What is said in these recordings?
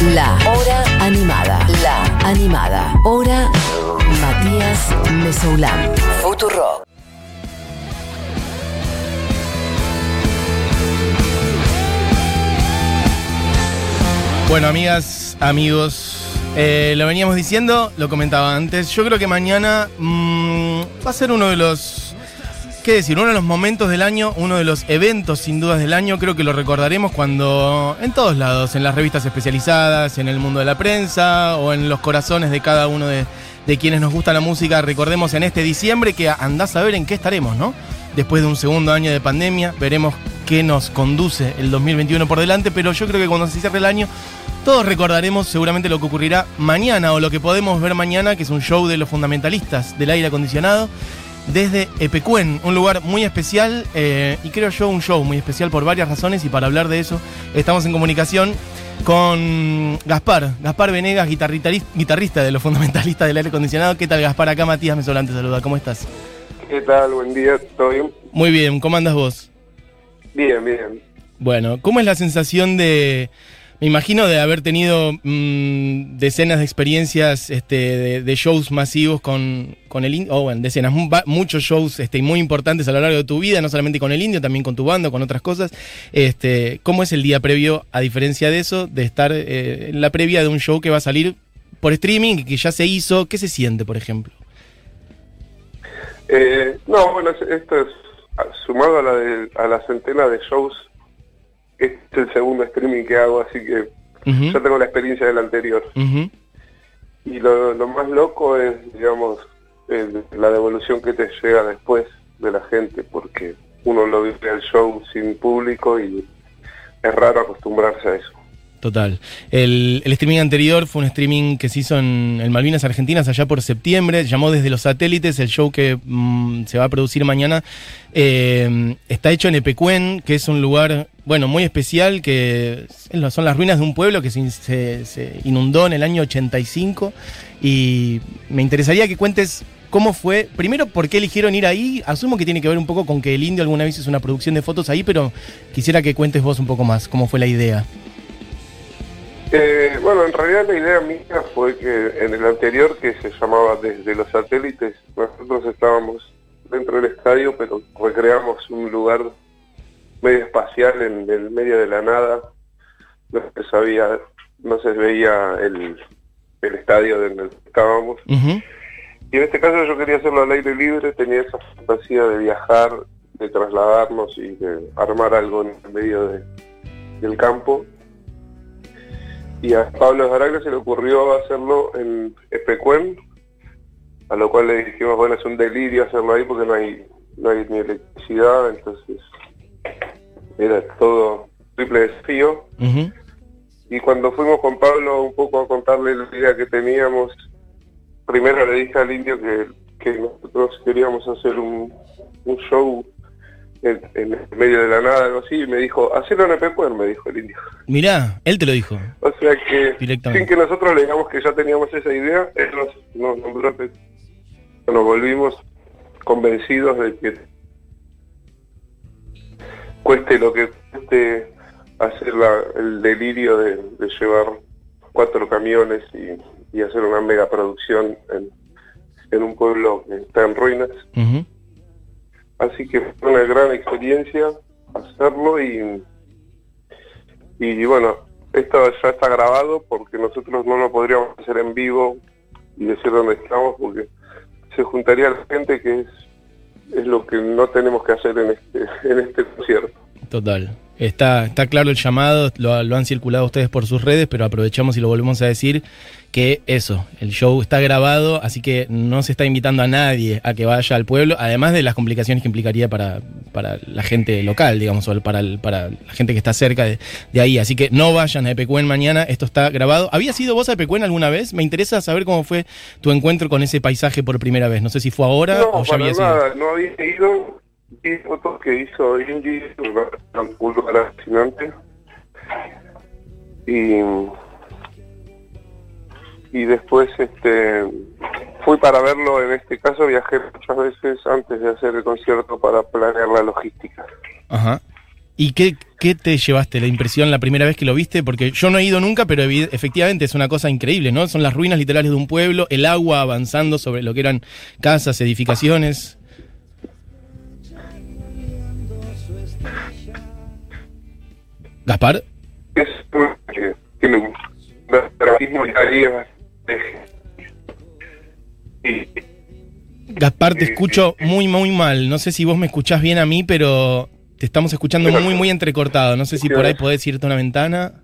La Hora Animada. La Animada. Hora Matías Mesoulán. Futuro. Bueno, amigas, amigos, eh, lo veníamos diciendo, lo comentaba antes. Yo creo que mañana mm, va a ser uno de los, ¿qué decir? Uno de los momentos del año, uno de los eventos sin dudas del año. Creo que lo recordaremos cuando, en todos lados, en las revistas especializadas, en el mundo de la prensa o en los corazones de cada uno de, de quienes nos gusta la música. Recordemos en este diciembre que andás a ver en qué estaremos, ¿no? Después de un segundo año de pandemia, veremos qué nos conduce el 2021 por delante, pero yo creo que cuando se cierre el año todos recordaremos seguramente lo que ocurrirá mañana o lo que podemos ver mañana, que es un show de los fundamentalistas del aire acondicionado, desde Epecuen, un lugar muy especial eh, y creo yo un show muy especial por varias razones y para hablar de eso estamos en comunicación con Gaspar, Gaspar Venegas, guitarrista, de los fundamentalistas del aire acondicionado. ¿Qué tal Gaspar? Acá Matías Mesolante saluda, ¿cómo estás? ¿Qué tal? Buen día, ¿todo bien? Muy bien, ¿cómo andas vos? Bien, bien. Bueno, ¿cómo es la sensación de, me imagino de haber tenido mm, decenas de experiencias este, de, shows masivos con, con el indio, o bueno, decenas, muchos shows este, muy importantes a lo largo de tu vida, no solamente con el indio, también con tu banda, con otras cosas. Este, ¿Cómo es el día previo, a diferencia de eso, de estar eh, en la previa de un show que va a salir por streaming, que ya se hizo? ¿Qué se siente, por ejemplo? Eh, no, bueno, es- esto es sumado a la, de- a la centena de shows. Este es el segundo streaming que hago, así que Ujú, yo tengo la experiencia del anterior. Y lo, lo más loco es, digamos, el- la devolución que te llega después de la gente, porque uno lo vive el show sin público y es raro acostumbrarse a eso. Total. El, streaming anterior fue un streaming que se hizo en, Malvinas Argentinas allá por septiembre. Se llamó Desde los Satélites. El show que mm, se va a producir mañana eh, está hecho en Epecuen, que es un lugar, bueno, muy especial, que son las ruinas de un pueblo que se, se- se inundó en el año 85. Y me interesaría que cuentes cómo fue. Primero, por qué eligieron ir ahí. Asumo que tiene que ver un poco con que el indio alguna vez hizo una producción de fotos ahí, pero quisiera que cuentes vos un poco más cómo fue la idea. Eh, bueno, en realidad la idea mía fue que en el anterior, que se llamaba Desde los satélites, nosotros estábamos dentro del estadio, pero recreamos un lugar medio espacial en el medio de la nada. No se sabía, no se veía el, el estadio donde estábamos. Y en este caso yo quería hacerlo al aire libre, tenía esa fantasía de viajar, de trasladarnos y de armar algo en el medio de- del campo. Y a Pablo Zaraglia se le ocurrió hacerlo en Epecuen, a lo cual le dijimos, bueno, es un delirio hacerlo ahí porque no hay, no hay ni electricidad, entonces era todo triple desafío. Y cuando fuimos con Pablo un poco a contarle la idea que teníamos, primero le dije al indio que, que nosotros queríamos hacer un, un show en, en medio de la nada, algo así, y me dijo, hacelo en Epecuen, me dijo el indio. Mirá, él te lo dijo. O sea que, Directamente. sin que nosotros le digamos que ya teníamos esa idea, él nos, nos nombró. Nos volvimos convencidos de que cueste lo que cueste hacer la- el delirio de, de llevar cuatro camiones y, y hacer una mega producción en, en un pueblo que está en ruinas. Ujú. Así que fue una gran experiencia hacerlo y, y bueno, esto ya está grabado porque nosotros no lo podríamos hacer en vivo y decir dónde estamos porque se juntaría la gente que es, es lo que no tenemos que hacer en este, en este concierto. Total. Está, está claro el llamado, lo, lo han circulado ustedes por sus redes, pero aprovechamos y lo volvemos a decir que eso, el show está grabado, así que no se está invitando a nadie a que vaya al pueblo, además de las complicaciones que implicaría para, para la gente local, digamos, o para, el- para la gente que está cerca de, de ahí. Así que no vayan a Epecuen mañana, esto está grabado. ¿Habías ido vos a Epecuen alguna vez? Me interesa saber cómo fue tu encuentro con ese paisaje por primera vez. No sé si fue ahora No, o ya para habías ido. nada, no había ido. Vi fotos que hizo un lugar fascinante. Y, y después este fui para verlo, en este caso viajé muchas veces antes de hacer el concierto para planear la logística. Ajá. ¿Y qué, qué te llevaste la impresión la primera vez que lo viste? Porque yo no he ido nunca, pero efectivamente es una cosa increíble, ¿no? Son las ruinas literales de un pueblo, el agua avanzando sobre lo que eran casas, edificaciones. Gaspar, Es un- que tiene un dramatismo y Gaspar, te escucho muy, muy mal. No sé si vos me escuchás bien a mí, pero te estamos escuchando muy, muy entrecortado. No sé si por ahí podés irte a una ventana.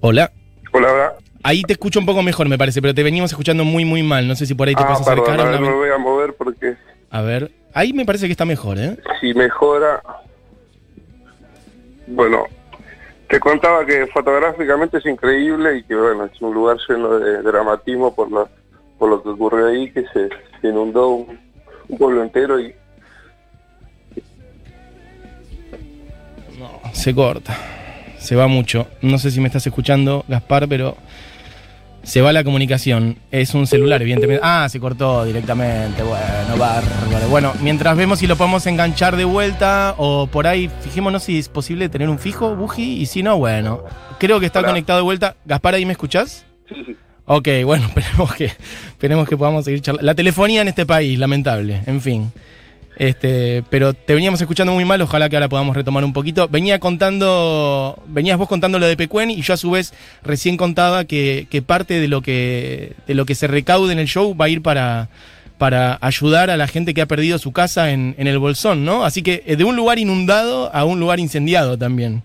Hola. Hola, hola. Ahí te escucho un poco mejor, me parece, pero te venimos escuchando muy, muy mal. No sé si por ahí te Ah, puedes acercar perdón, a ver, me voy a mover porque A ver, ahí me parece que está mejor, ¿eh? si mejora... Bueno, te contaba que fotográficamente es increíble y que bueno, es un lugar lleno de dramatismo por lo, por lo que ocurrió ahí, que se, inundó un, un pueblo entero y Se corta. Se va mucho. No sé si me estás escuchando, Gaspar, pero se va la comunicación. Es un celular, evidentemente. Ah, se cortó directamente. Bueno, bárbaro. Bueno, mientras vemos si lo podemos enganchar de vuelta o por ahí, fijémonos si es posible tener un fijo, Buji, y si no, bueno. Creo que está Hola. conectado de vuelta. Gaspar, ¿ahí me escuchás? sí, sí. Ok, bueno, esperemos que, esperemos que podamos seguir charlando. La telefonía en este país, lamentable, en fin. Este, pero te veníamos escuchando muy mal, ojalá que ahora podamos retomar un poquito. Venía contando, venías vos contando lo de Pecuen y yo a su vez recién contaba que, que parte de lo que, de lo que se recaude en el show va a ir para, para ayudar a la gente que ha perdido su casa en, en el Bolsón, ¿no? Así que eh, de un lugar inundado a un lugar incendiado también.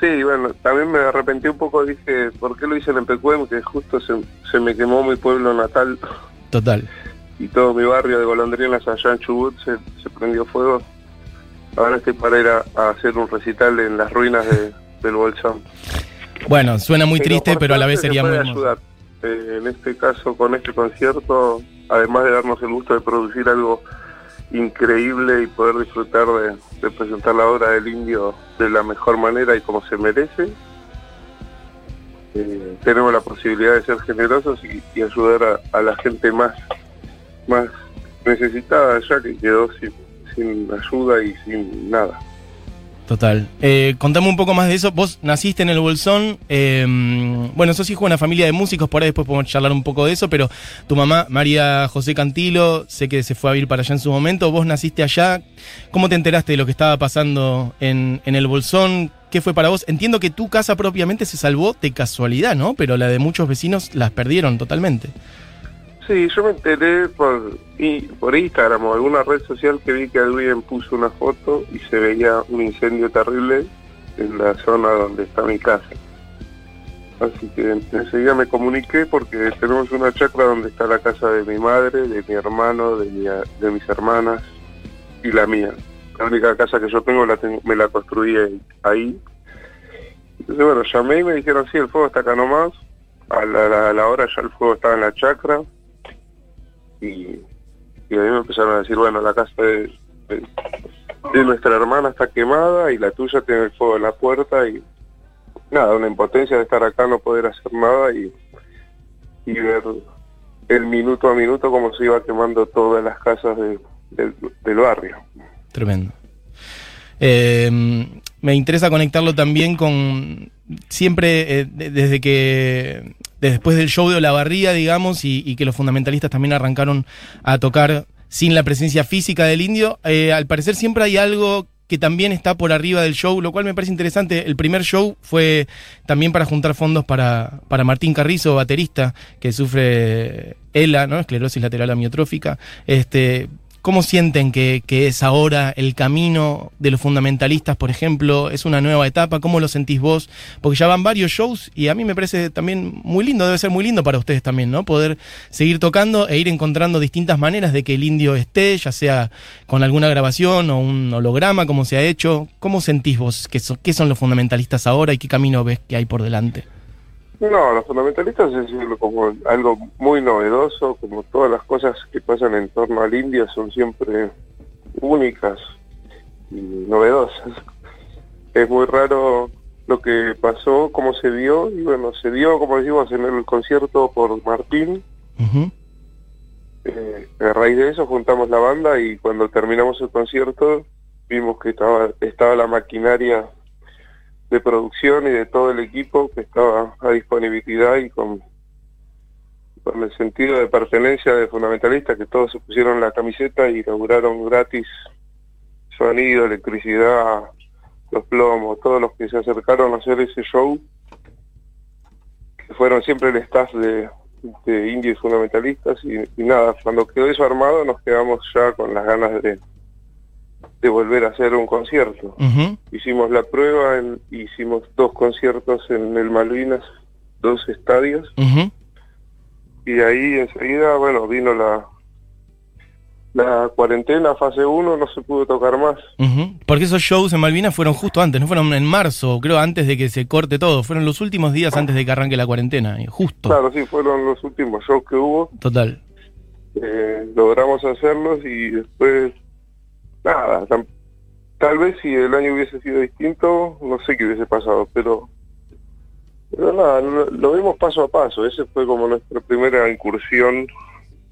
Sí, bueno, también me arrepentí un popoco, dije, ¿por qué lo hice en Pecuem? Que justo se, se me quemó mi pueblo natal Total. Y todo mi barrio de golondrinas allá en Chubut se, se prendió fuego. Ahora estoy para ir a, a hacer un recital en las ruinas de- del Bolsón. Bueno, suena muy triste, pero a la vez se sería muy ayudar. Eh, en este caso, con este concierto, además de darnos el gusto de producir algo increíble y poder disfrutar de, de presentar la obra del indio de la mejor manera y como se merece, eh, tenemos la posibilidad de ser generosos y, y ayudar a, a la gente más, más necesitada ya que quedó sin, ayuda y sin nada. Total. Eh, contame un poco más de eso. Vos naciste en el Bolsón. eh, bueno, sos hijo de una familia de músicos, por ahí después podemos charlar un poco de eso, pero tu mamá, María José Cantilo, sé que se fue a vivir para allá en su momento. Vos naciste allá. ¿Cómo te enteraste de lo que estaba pasando en, en el Bolsón? ¿Qué fue para vos? Entiendo que tu casa propiamente se salvó de casualidad, ¿no? Pero la de muchos vecinos las perdieron totalmente. Sí, yo me enteré por, por Instagram o alguna red social que vi que alguien puso una foto y se veía un incendio terrible en la zona donde está mi casa. Así que enseguida me comuniqué porque tenemos una chacra donde está la casa de mi madre, de mi hermano, de, mi, de mis hermanas y la mía. La única casa que yo tengo, la tengo me la construí ahí. Entonces, bueno, llamé y me dijeron, sí, el fuego está acá nomás. A la, a la hora ya el fuego estaba en la chacra y, y a mí me empezaron a decir, bueno, la casa de, nuestra hermana está quemada y la tuya tiene el fuego en la puerta y nada, una impotencia de estar acá, no poder hacer nada y, y ver el minuto a minuto cómo se iba quemando todas las casas de- del, del barrio. Tremendo. Eh, me interesa conectarlo también con siempre eh, de- desde que después del show de Olavarría, digamos, y, que los fundamentalistas también arrancaron a tocar sin la presencia física del indio, eh, al parecer siempre hay algo que también está por arriba del show, lo cual me parece interesante. El primer show fue también para juntar fondos para, para Martín Carrizo, baterista, que sufre ELA, ¿no? esclerosis lateral amiotrófica. Este, ¿Cómo sienten que, es ahora el camino de los fundamentalistas, por ejemplo? ¿Es una nueva etapa? ¿Cómo lo sentís vos? Porque ya van varios shows y a mí me parece también muy lindo, debe ser muy lindo para ustedes también, ¿no? Poder seguir tocando e ir encontrando distintas maneras de que el indio esté, ya sea con alguna grabación o un holograma, como se ha hecho. ¿Cómo sentís vos qué son los fundamentalistas ahora y qué camino ves que hay por delante? No, los fundamentalistas es como algo muy novedoso, como todas las cosas que pasan en torno al indio son siempre únicas y novedosas. Es muy raro lo que pasó, cómo se dio, y bueno, se dio, como decimos, en el concierto por Martín. Eh, a raíz de eso juntamos la banda y cuando terminamos el concierto vimos que estaba, estaba la maquinaria de producción y de todo el equipo que estaba a disponibilidad y con, con el sentido de pertenencia de fundamentalista que todos se pusieron la camiseta y inauguraron gratis sonido, electricidad, los plomos, todos los que se acercaron a hacer ese show, que fueron siempre el staff de, de indios fundamentalistas y, nada, cuando quedó eso armado nos quedamos ya con las ganas de, de volver a hacer un concierto. Hicimos la prueba, hicimos dos conciertos en el Malvinas, dos estadios, y ahí enseguida, bueno, vino la, la cuarentena, fase 1, no se pudo tocar más. Porque esos shows en Malvinas fueron justo antes, no fueron en marzo, creo antes de que se corte todo, fueron los últimos días antes de que arranque la cuarentena, justo. Claro, sí, fueron los últimos shows que hubo. Total. Eh, logramos hacerlos y después, nada, tal vez si el año hubiese sido distinto, no sé qué hubiese pasado, pero, pero nada, lo, lo vimos paso a paso, ese fue como nuestra primera incursión,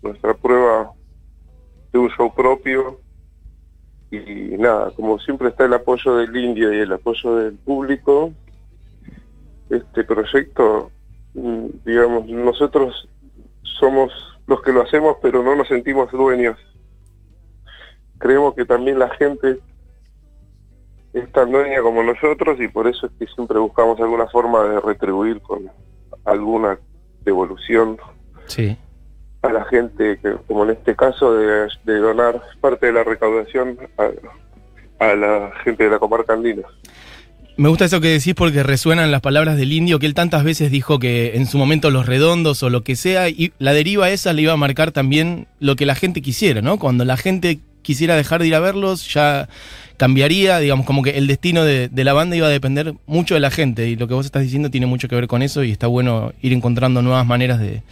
nuestra prueba de un show propio y nada, como siempre está el apoyo del indio y el apoyo del público, este proyecto, mm, digamos, nosotros somos los que lo hacemos, pero no nos sentimos dueños. Creemos que también la gente es tan dueña como nosotros y por eso es que siempre buscamos alguna forma de retribuir con alguna devolución. Sí a la gente, que, como en este caso, de, donar parte de la recaudación a, la gente de la comarca andina. Me gusta eso que decís porque resuenan las palabras del indio, que él tantas veces dijo que en su momento los redondos o lo que sea, y la deriva esa le iba a marcar también lo que la gente quisiera, ¿no? Cuando la gente quisiera dejar de ir a verlos, ya cambiaría, digamos, como que el destino de, la banda iba a depender mucho de la gente, y lo que vos estás diciendo tiene mucho que ver con eso, y está bueno ir encontrando nuevas maneras de,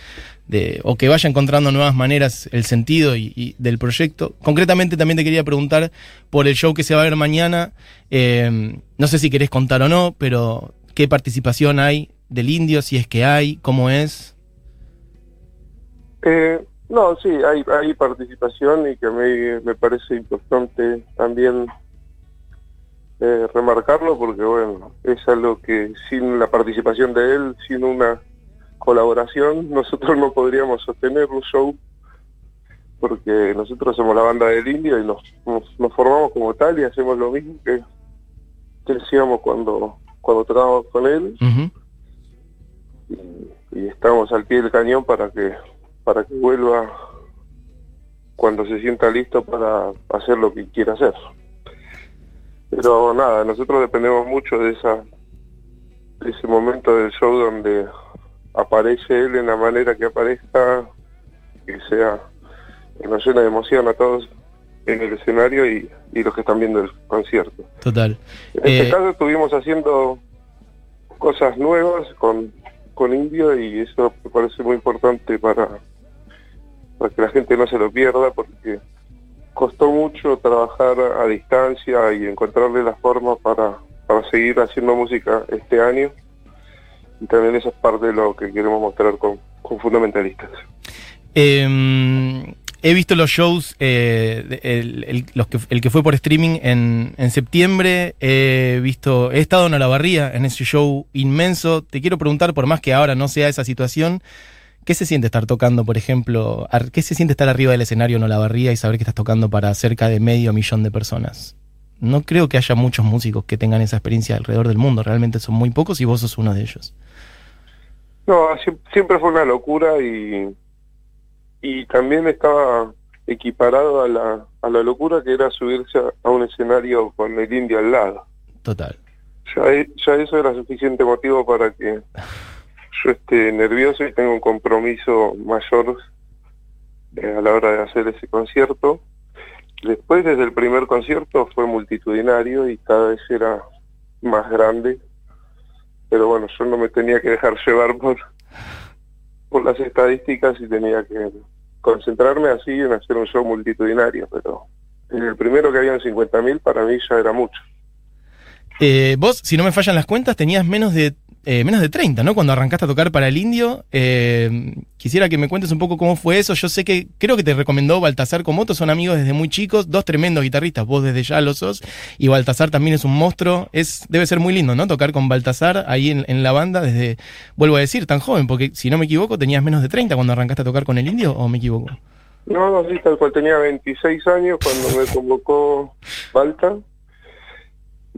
o que vaya encontrando nuevas maneras el sentido y, del proyecto. Concretamente también te quería preguntar por el show que se va a ver mañana. Eh, no sé si querés contar o no, pero ¿qué participación hay del indio? Si es que hay, ¿cómo es? Eh, no, sí, hay, hay participación y que me, me parece importante también eh, remarcarlo porque, bueno, es algo que sin la participación de él, sin una colaboración, nosotros no podríamos sostener un show porque nosotros somos la banda del indio y nos, nos, formamos como tal y hacemos lo mismo que, que decíamos cuando, cuando con él. y, estamos al pie del cañón para que, para que vuelva cuando se sienta listo para hacer lo que quiera hacer. Pero nada, nosotros dependemos mucho de esa de ese momento del show donde aparece él en la manera que aparezca, que sea, que nos llena de emoción a todos en el escenario y, los que están viendo el concierto. Total. En este eh, caso estuvimos haciendo cosas nuevas con, con Indio y eso me parece muy importante para, para que la gente no se lo pierda porque costó mucho trabajar a distancia y encontrarle la forma para, para seguir haciendo música este año y también eso es parte de lo que queremos mostrar con, fundamentalistas. Em, he visto los shows, eh, el, el que fue por streaming en, en, septiembre, he visto, he estado en Olavarría, en ese show inmenso. Te quiero preguntar, por más que ahora no sea esa situación, ¿qué se siente estar tocando, por ejemplo, qué se siente estar arriba del escenario en Olavarría y saber que estás tocando para cerca de medio millón de personas? No creo que haya muchos músicos que tengan esa experiencia alrededor del mundo, realmente son muy pocos y vos sos uno de ellos. No, siempre fue una locura y, y también estaba equiparado a la, a la locura que era subirse a, un escenario con el indio al lado. Total. Ya, ya eso era suficiente motivo para que yo esté nervioso y tenga un compromiso mayor eh, a la hora de hacer ese concierto. Después, desde el primer concierto, fue multitudinario y cada vez era más grande pero bueno, yo no me tenía que dejar llevar por, por las estadísticas y tenía que concentrarme así en hacer un show multitudinario, pero en el primero que habían 50.000 para mí ya era mucho. Eh, vos, si no me fallan las cuentas, tenías menos de eh, menos de 30, ¿no? Cuando arrancaste a tocar para el indio. Eh, quisiera que me cuentes un poco cómo fue eso. Yo sé que creo que te recomendó Baltasar Comoto, son amigos desde muy chicos, dos tremendos guitarristas, vos desde ya lo sos, y Baltasar también es un monstruo. Es, debe ser muy lindo, ¿no? Tocar con Baltasar ahí en, en la banda desde, vuelvo a decir, tan joven, porque si no me equivoco, tenías menos de 30 cuando arrancaste a tocar con el indio, ¿o me equivoco? No, no, sí, tal cual tenía 26 años cuando me convocó Balta.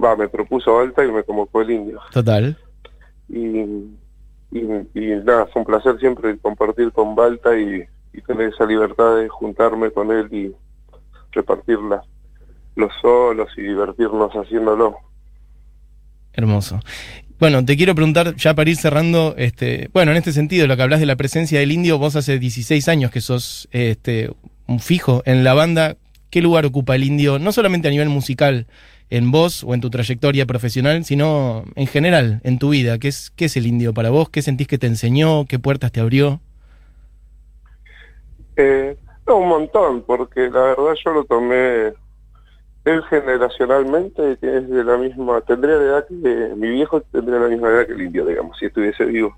Va, me propuso Balta y me convocó el indio. Total. Y, nada, fue un placer siempre compartir con Balta y, tener esa libertad de juntarme con él y repartir la- los solos y divertirnos haciéndolo. Hermoso. Bueno, te quiero preguntar, ya para ir cerrando, este, bueno, en este sentido, lo que hablas de la presencia del indio, vos hace 16 años que sos este, fijo en la banda. ¿Qué lugar ocupa el indio, no solamente a nivel musical, en vos o en tu trayectoria profesional, sino en general, en tu vida? ¿Qué es, qué es el indio para vos? ¿Qué sentís que te enseñó? ¿Qué puertas te abrió? Eh, no, un montón, porque la verdad yo lo tomé él generacionalmente, es de la misma, tendría la edad que mi viejo tendría la misma edad que el indio, digamos, si estuviese vivo.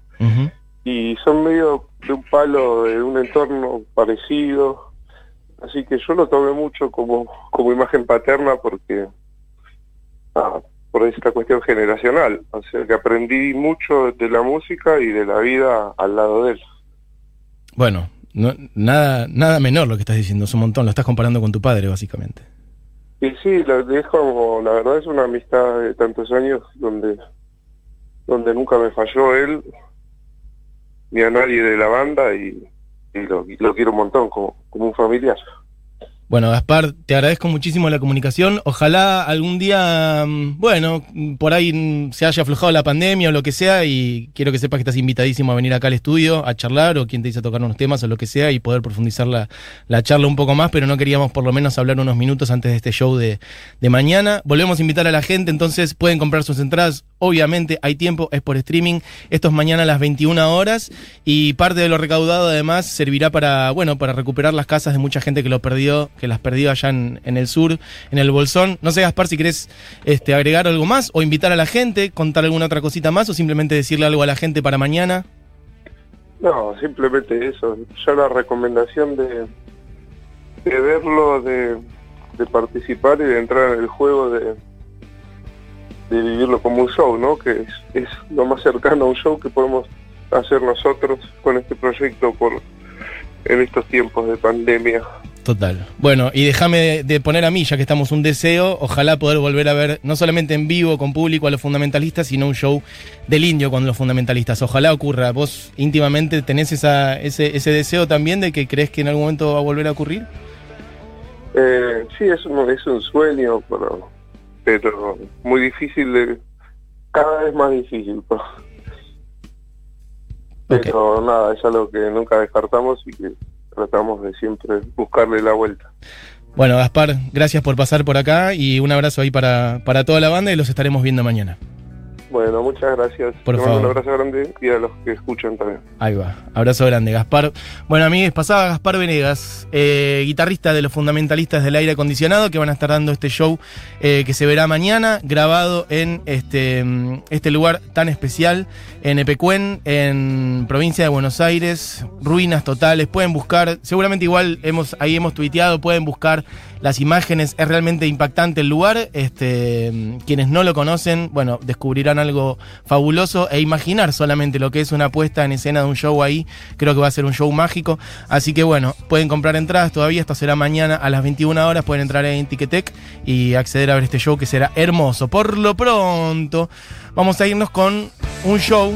Y son medio de un palo, de un entorno parecido, así que yo lo tomé mucho como, como imagen paterna porque, ah, por esta cuestión generacional, o sea que aprendí mucho de la música y de la vida al lado de él. Bueno, no- nada, nada menor lo que estás diciendo, es un montón, lo estás comparando con tu padre, básicamente. Y sí, la, es como, la verdad es una amistad de tantos años donde, donde nunca me falló él, ni a nadie de la banda, y, y lo, lo quiero un montón, como, como un familiar. Bueno, Gaspar, te agradezco muchísimo la comunicación. Ojalá algún día, mm, bueno, por ahí mm, se haya aflojado la pandemia o lo que sea y quiero que sepas que estás invitadísimo a venir acá al estudio a charlar o quien te dice a tocar unos temas o lo que sea y poder profundizar la, la charla un poco más, pero no queríamos por lo menos hablar unos minutos antes de este show de, de mañana. Volvemos a invitar a la gente, entonces pueden comprar sus entradas. Obviamente hay tiempo, es por streaming. Esto es mañana a las 21 horas y parte de lo recaudado además servirá para, bueno, para recuperar las casas de mucha gente que lo perdió, que las perdió allá en, en el sur, en el Bolsón. No sé, Gaspar, si querés este, agregar algo más o invitar a la gente, contar alguna otra cosita más o simplemente decirle algo a la gente para mañana. No, simplemente eso. Ya la recomendación de, de verlo, de, de participar y de entrar en el juego, de, de vivirlo como un show, ¿no? Que es, es lo más cercano a un show que podemos hacer nosotros con este proyecto por en estos tiempos de pandemia. Total. Bueno, y déjame de, poner a mí, ya que estamos un deseo, ojalá poder volver a ver, no solamente en vivo con público a los fundamentalistas, sino un show del indio con los fundamentalistas. Ojalá ocurra. ¿Vos íntimamente tenés esa, ese, ese deseo también de que crees que en algún momento va a volver a ocurrir? Eh, sí, es un, es un sueño, pero, pero muy difícil, de, cada vez más difícil. Pero, pero nada, es algo que nunca descartamos y que tratamos de siempre buscarle la vuelta. Bueno, Gaspar, gracias por pasar por acá y un abrazo ahí para, para toda la banda y los estaremos viendo mañana. Bueno, muchas gracias. Por Te mando favor. un abrazo grande y a los que escuchan también. Ahí va. Abrazo grande, Gaspar. Bueno, amigos, pasaba Gaspar Venegas, eh, guitarrista de los fundamentalistas del aire acondicionado, que van a estar dando este show eh, que se verá mañana, grabado en este, mm, este lugar tan especial, en Epecuén, en provincia de Buenos Aires. Ruinas totales. Pueden buscar, seguramente igual hemos, ahí hemos tuiteado, pueden buscar las imágenes. Es realmente impactante el lugar. Este, mm, quienes no lo conocen, bueno, descubrirán algo fabuloso e imaginar solamente lo que es una puesta en escena de un show ahí, creo que va a ser un show mágico. Así que bueno, pueden comprar entradas todavía, esto será mañana a las 21 horas, pueden entrar en Ticketek y acceder a ver este show que será hermoso. Por lo pronto, vamos a irnos con un show.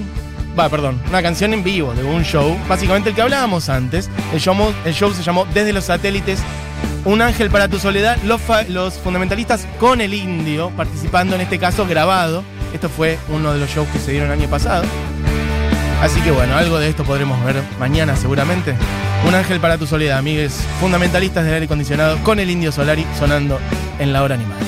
Va, perdón, una canción en vivo de un show, básicamente el que hablábamos antes. El show, el show se llamó Desde los satélites un ángel para tu soledad, los, los fundamentalistas con el indio, participando en este caso grabado. Esto fue uno de los shows que se dieron el año pasado. Así que bueno, algo de esto podremos ver mañana seguramente. Un ángel para tu soledad, amigues. Fundamentalistas del aire acondicionado con el indio Solari sonando en la hora animada.